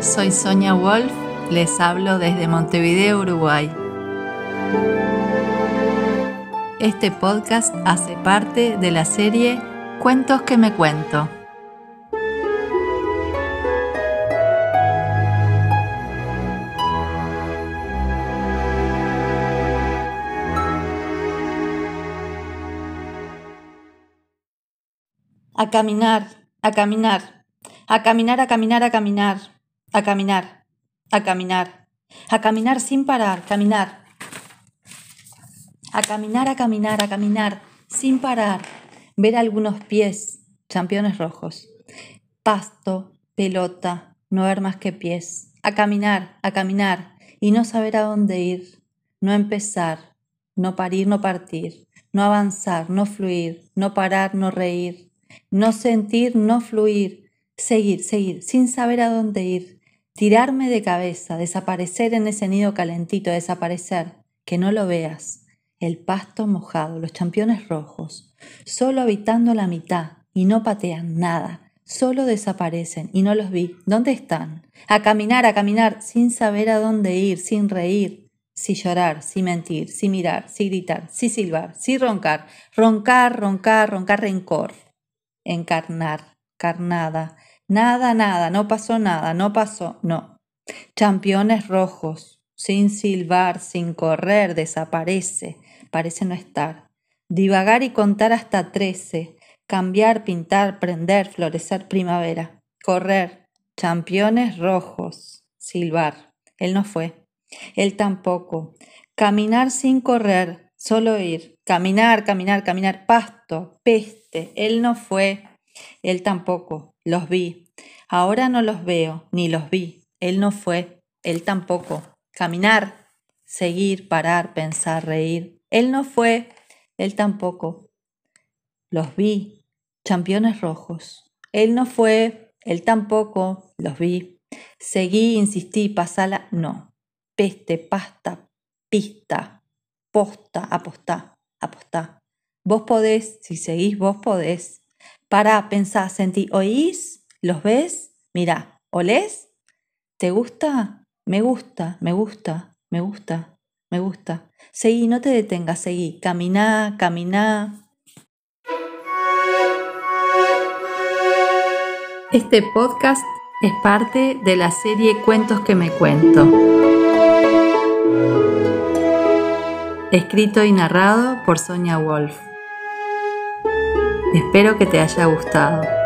Soy Sonia Wolf, les hablo desde Montevideo, Uruguay. Este podcast hace parte de la serie Cuentos que me cuento. A caminar, a caminar, a caminar, a caminar, a caminar, a caminar, a caminar, a caminar sin parar, caminar. A caminar, a caminar, a caminar, sin parar. Ver algunos pies, championes rojos. Pasto, pelota, no ver más que pies. A caminar, a caminar, y no saber a dónde ir. No empezar, no parir, no partir. No avanzar, no fluir, no parar, no reír no sentir, no fluir, seguir, seguir, sin saber a dónde ir, tirarme de cabeza, desaparecer en ese nido calentito, desaparecer, que no lo veas, el pasto mojado, los championes rojos, solo habitando la mitad y no patean nada, solo desaparecen y no los vi. ¿Dónde están? A caminar, a caminar, sin saber a dónde ir, sin reír, sin llorar, sin mentir, sin mirar, sin gritar, sin silbar, sin roncar, roncar, roncar, roncar rencor encarnar, carnada. Nada, nada, no pasó nada, no pasó, no. Championes rojos, sin silbar, sin correr, desaparece, parece no estar. Divagar y contar hasta trece, cambiar, pintar, prender, florecer primavera. Correr, championes rojos, silbar. Él no fue, él tampoco. Caminar sin correr, solo ir. Caminar, caminar, caminar, pasto, peste. Él no fue, él tampoco. Los vi. Ahora no los veo, ni los vi. Él no fue, él tampoco. Caminar, seguir, parar, pensar, reír. Él no fue, él tampoco. Los vi, championes rojos. Él no fue, él tampoco. Los vi. Seguí, insistí, pasala. No. Peste, pasta, pista, posta, apostá apostá. Vos podés, si seguís, vos podés. Para, pensá, sentí, oís, los ves, mira, ¿olés? ¿Te gusta? Me gusta, me gusta, me gusta, me gusta. Seguí, no te detengas, seguí, caminá, caminá. Este podcast es parte de la serie Cuentos que me cuento escrito y narrado por Sonia Wolf. Espero que te haya gustado.